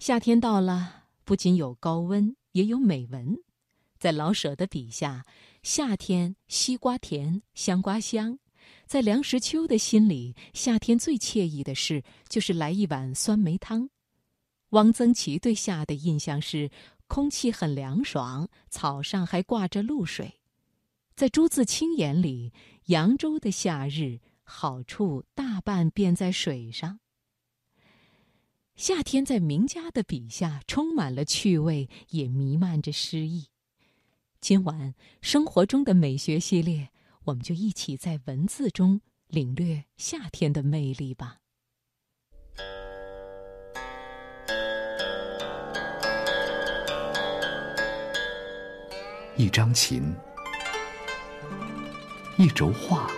夏天到了，不仅有高温，也有美文。在老舍的笔下，夏天西瓜甜，香瓜香。在梁实秋的心里，夏天最惬意的事就是来一碗酸梅汤。汪曾祺对夏的印象是空气很凉爽，草上还挂着露水。在朱自清眼里，扬州的夏日好处大半便在水上。夏天在名家的笔下充满了趣味，也弥漫着诗意。今晚生活中的美学系列，我们就一起在文字中领略夏天的魅力吧。一张琴，一轴画，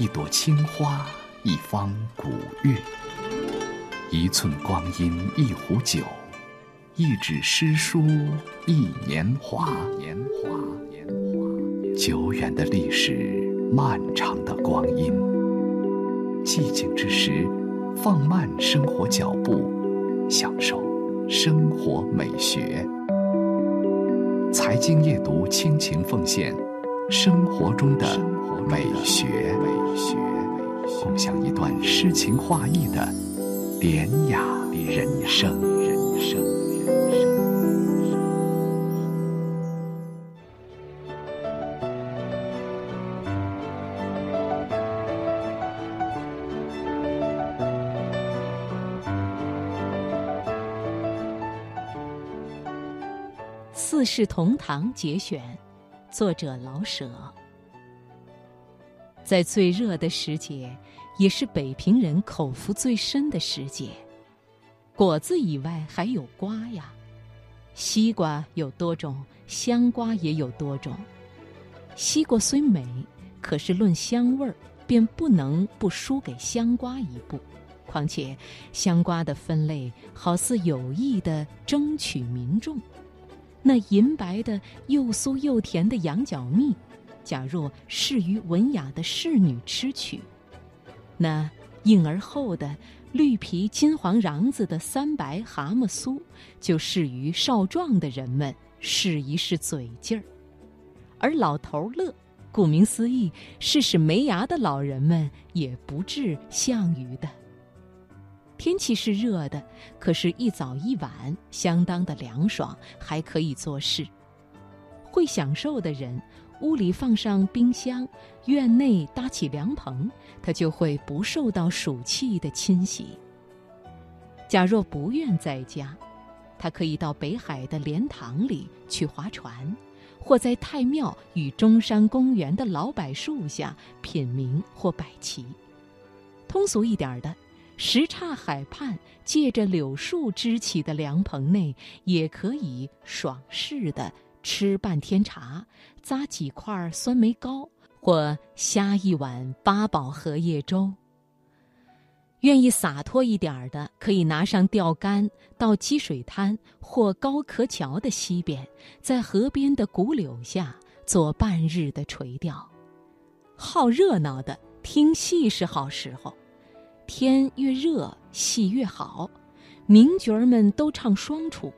一朵青花，一方古韵。一寸光阴一壶酒，一纸诗书一年华。年华，年华。久远的历史，漫长的光阴。寂静之时，放慢生活脚步，享受生活美学。财经夜读倾情奉献生活中的美学，美学，共享一段诗情画意的。典雅人生，人生，人生。《四世同堂》节选，作者老舍。在最热的时节。也是北平人口福最深的时节，果子以外还有瓜呀。西瓜有多种，香瓜也有多种。西瓜虽美，可是论香味儿，便不能不输给香瓜一步。况且，香瓜的分类好似有意的争取民众。那银白的又酥又甜的羊角蜜，假若适于文雅的侍女吃取。那硬而厚的绿皮金黄瓤子的三白蛤蟆酥，就适于少壮的人们试一试嘴劲儿；而老头乐，顾名思义，是使没牙的老人们也不至项羽的。天气是热的，可是，一早一晚相当的凉爽，还可以做事。会享受的人。屋里放上冰箱，院内搭起凉棚，他就会不受到暑气的侵袭。假若不愿在家，他可以到北海的莲塘里去划船，或在太庙与中山公园的老柏树下品茗或摆棋。通俗一点的，什刹海畔借着柳树支起的凉棚内，也可以爽适的。吃半天茶，咂几块酸梅糕，或呷一碗八宝荷叶粥。愿意洒脱一点的，可以拿上钓竿，到积水滩或高壳桥的西边，在河边的古柳下做半日的垂钓。好热闹的，听戏是好时候。天越热，戏越好，名角儿们都唱双出。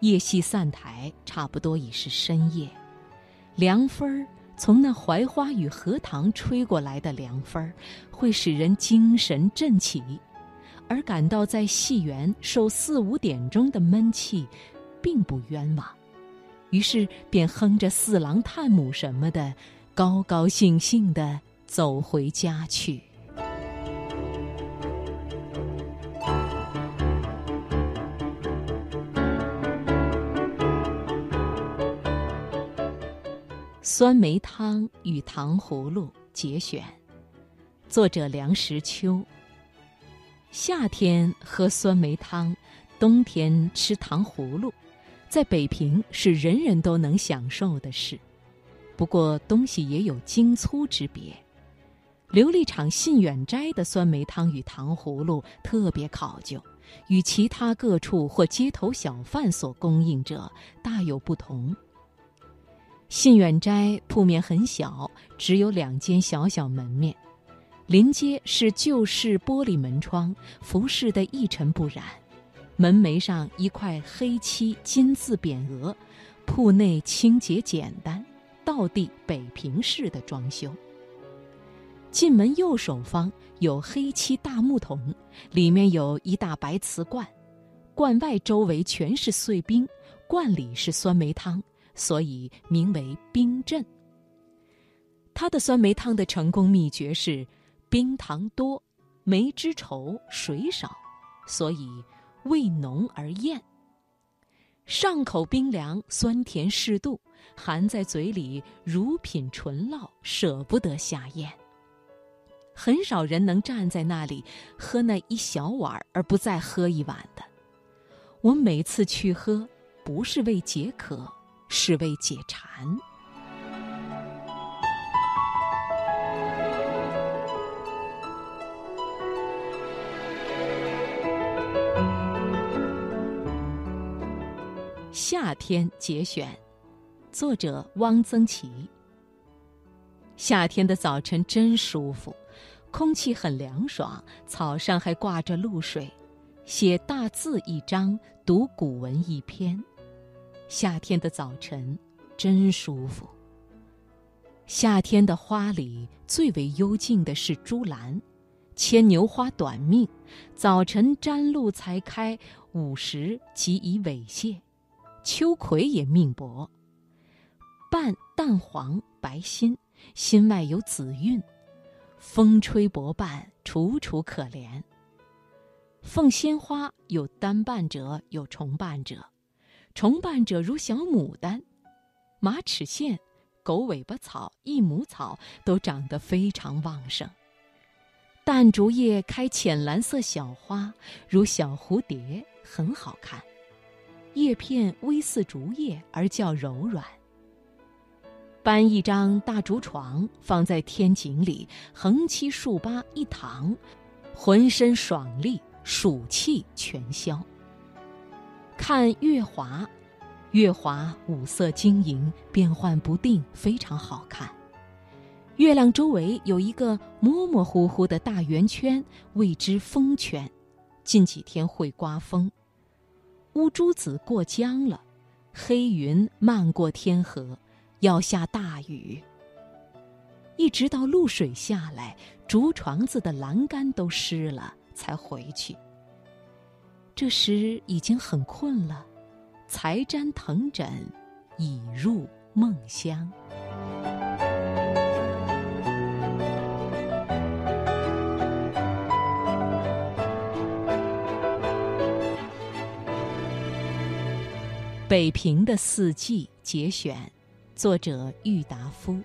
夜戏散台，差不多已是深夜。凉风儿从那槐花与荷塘吹过来的凉风儿，会使人精神振起，而感到在戏园受四五点钟的闷气，并不冤枉。于是便哼着四郎探母什么的，高高兴兴地走回家去。酸梅汤与糖葫芦节选，作者梁实秋。夏天喝酸梅汤，冬天吃糖葫芦，在北平是人人都能享受的事。不过东西也有精粗之别。琉璃厂信远斋的酸梅汤与糖葫芦特别考究，与其他各处或街头小贩所供应者大有不同。信远斋铺面很小，只有两间小小门面，临街是旧式玻璃门窗，服饰的一尘不染。门楣上一块黑漆金字匾额，铺内清洁简单，道地北平式的装修。进门右手方有黑漆大木桶，里面有一大白瓷罐，罐外周围全是碎冰，罐里是酸梅汤，所以名为冰镇。它的酸梅汤的成功秘诀是。冰糖多，梅汁稠，水少，所以味浓而艳。上口冰凉，酸甜适度，含在嘴里如品醇酪，舍不得下咽。很少人能站在那里喝那一小碗而不再喝一碗的。我每次去喝，不是为解渴，是为解馋。夏天节选，作者汪曾祺。夏天的早晨真舒服，空气很凉爽，草上还挂着露水，写大字一张，读古文一篇。夏天的早晨真舒服。夏天的花里最为幽静的是珠兰，牵牛花短命，早晨沾露才开，午时即已萎谢。秋葵也命薄，瓣淡黄白心，心外有紫韵。风吹薄瓣，楚楚可怜。凤仙花有单瓣者，有重瓣者。重瓣者如小牡丹。马齿苋、狗尾巴草、益母草都长得非常旺盛。淡竹叶开浅蓝色小花，如小蝴蝶，很好看。叶片微似竹叶，而较柔软。搬一张大竹床放在天井里，横七竖八一躺，浑身爽利，暑气全消。看月华，月华五色晶莹，变幻不定，非常好看。月亮周围有一个模模糊糊的大圆圈，谓之风圈。近几天会刮风。乌珠子过江了，黑云漫过天河，要下大雨。一直到露水下来，竹床子的栏杆都湿了，才回去。这时已经很困了，才沾藤枕，已入梦乡。北平的四季节选，作者郁达夫。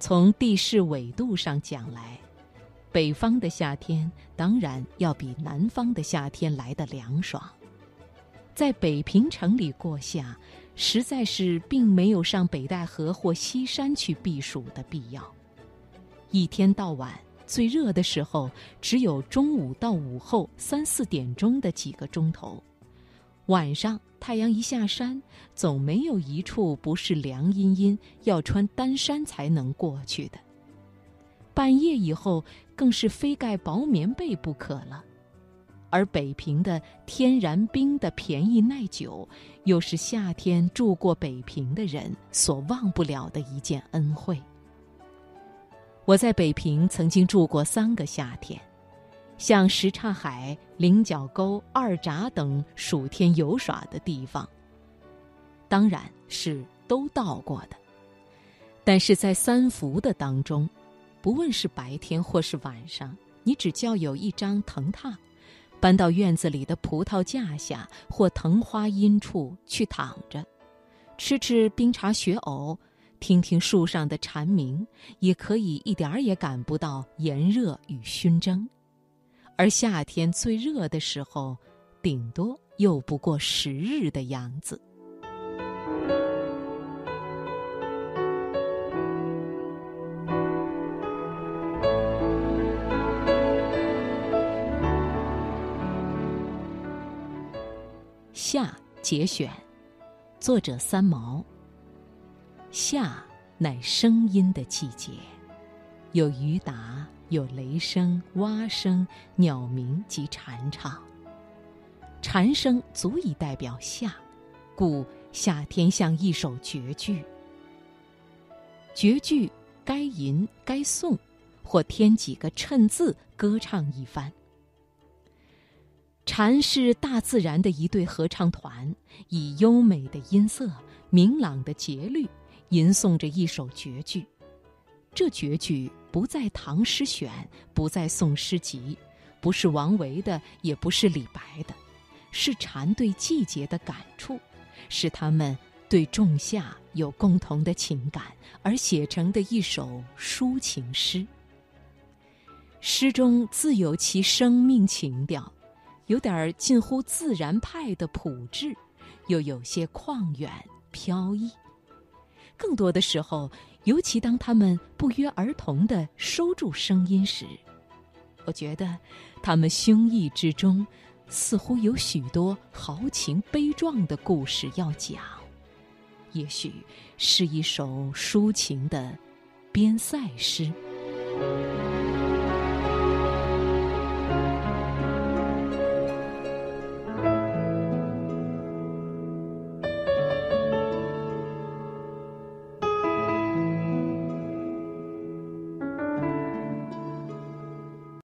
从地势纬度上讲来，北方的夏天当然要比南方的夏天来得凉爽。在北平城里过夏，实在是并没有上北戴河或西山去避暑的必要。一天到晚最热的时候，只有中午到午后三四点钟的几个钟头。晚上太阳一下山，总没有一处不是凉阴阴，要穿单衫才能过去的。半夜以后，更是非盖薄棉被不可了。而北平的天然冰的便宜耐久，又是夏天住过北平的人所忘不了的一件恩惠。我在北平曾经住过三个夏天。像什刹海、菱角沟、二闸等暑天游耍的地方，当然是都到过的。但是在三伏的当中，不问是白天或是晚上，你只叫有一张藤榻，搬到院子里的葡萄架下或藤花阴处去躺着，吃吃冰茶雪藕，听听树上的蝉鸣，也可以一点儿也感不到炎热与熏蒸。而夏天最热的时候，顶多又不过十日的样子。夏节选，作者三毛。夏乃声音的季节，有鱼答，有雷声、蛙声、鸟鸣及蝉唱。蝉声足以代表夏，故夏天像一首绝句。绝句该吟该诵，或添几个衬字，歌唱一番。蝉是大自然的一对合唱团，以优美的音色、明朗的节律，吟诵着一首绝句。这绝句不在《唐诗选》，不在《宋诗集》，不是王维的，也不是李白的，是蝉对季节的感触，是他们对仲夏有共同的情感而写成的一首抒情诗。诗中自有其生命情调。有点近乎自然派的朴质，又有些旷远飘逸。更多的时候，尤其当他们不约而同地收住声音时，我觉得他们胸臆之中，似乎有许多豪情悲壮的故事要讲。也许是一首抒情的边塞诗。